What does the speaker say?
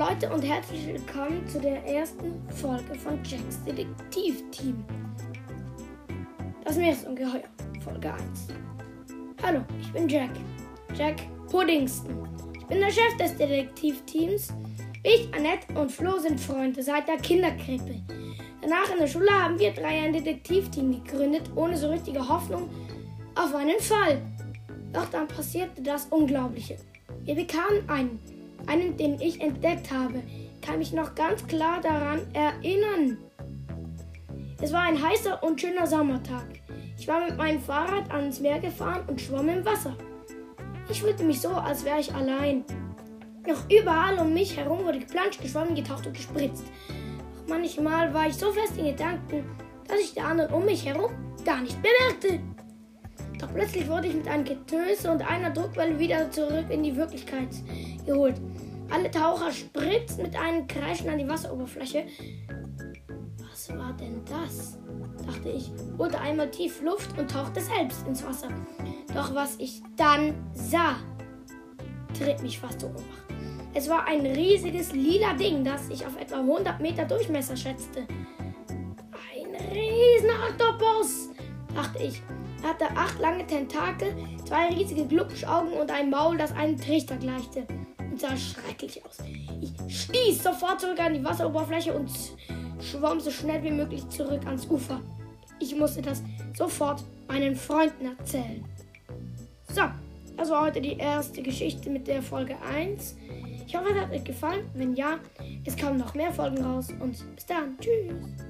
Leute und herzlich willkommen zu der ersten Folge von Jacks Detektivteam. Das Meeresungeheuer, Folge 1. Hallo, ich bin Jack. Jack Puddingston. Ich bin der Chef des Detektivteams. Ich, Annette und Flo sind Freunde seit der Kinderkrippe. Danach in der Schule haben wir drei ein Detektivteam gegründet, ohne so richtige Hoffnung auf einen Fall. Doch dann passierte das Unglaubliche. Wir bekamen einen einen, den ich entdeckt habe, kann mich noch ganz klar daran erinnern. Es war ein heißer und schöner Sommertag. Ich war mit meinem Fahrrad ans Meer gefahren und schwamm im Wasser. Ich fühlte mich so, als wäre ich allein. Noch überall um mich herum wurde geplanscht, geschwommen, getaucht und gespritzt. Doch manchmal war ich so fest in Gedanken, dass ich die anderen um mich herum gar nicht bemerkte. Doch plötzlich wurde ich mit einem Getöse und einer Druckwelle wieder zurück in die Wirklichkeit geholt. Alle Taucher spritzten mit einem Kreischen an die Wasseroberfläche. Was war denn das? dachte ich, holte einmal tief Luft und tauchte selbst ins Wasser. Doch was ich dann sah, tritt mich fast Ohnmacht. Es war ein riesiges lila Ding, das ich auf etwa 100 Meter Durchmesser schätzte. Ein riesen Oktopus, dachte ich hatte acht lange Tentakel, zwei riesige Glubschaugen und ein Maul, das einem Trichter gleichte. Und sah schrecklich aus. Ich stieß sofort zurück an die Wasseroberfläche und schwamm so schnell wie möglich zurück ans Ufer. Ich musste das sofort meinen Freunden erzählen. So, das war heute die erste Geschichte mit der Folge 1. Ich hoffe, es hat euch gefallen. Wenn ja, es kommen noch mehr Folgen raus und bis dann. Tschüss.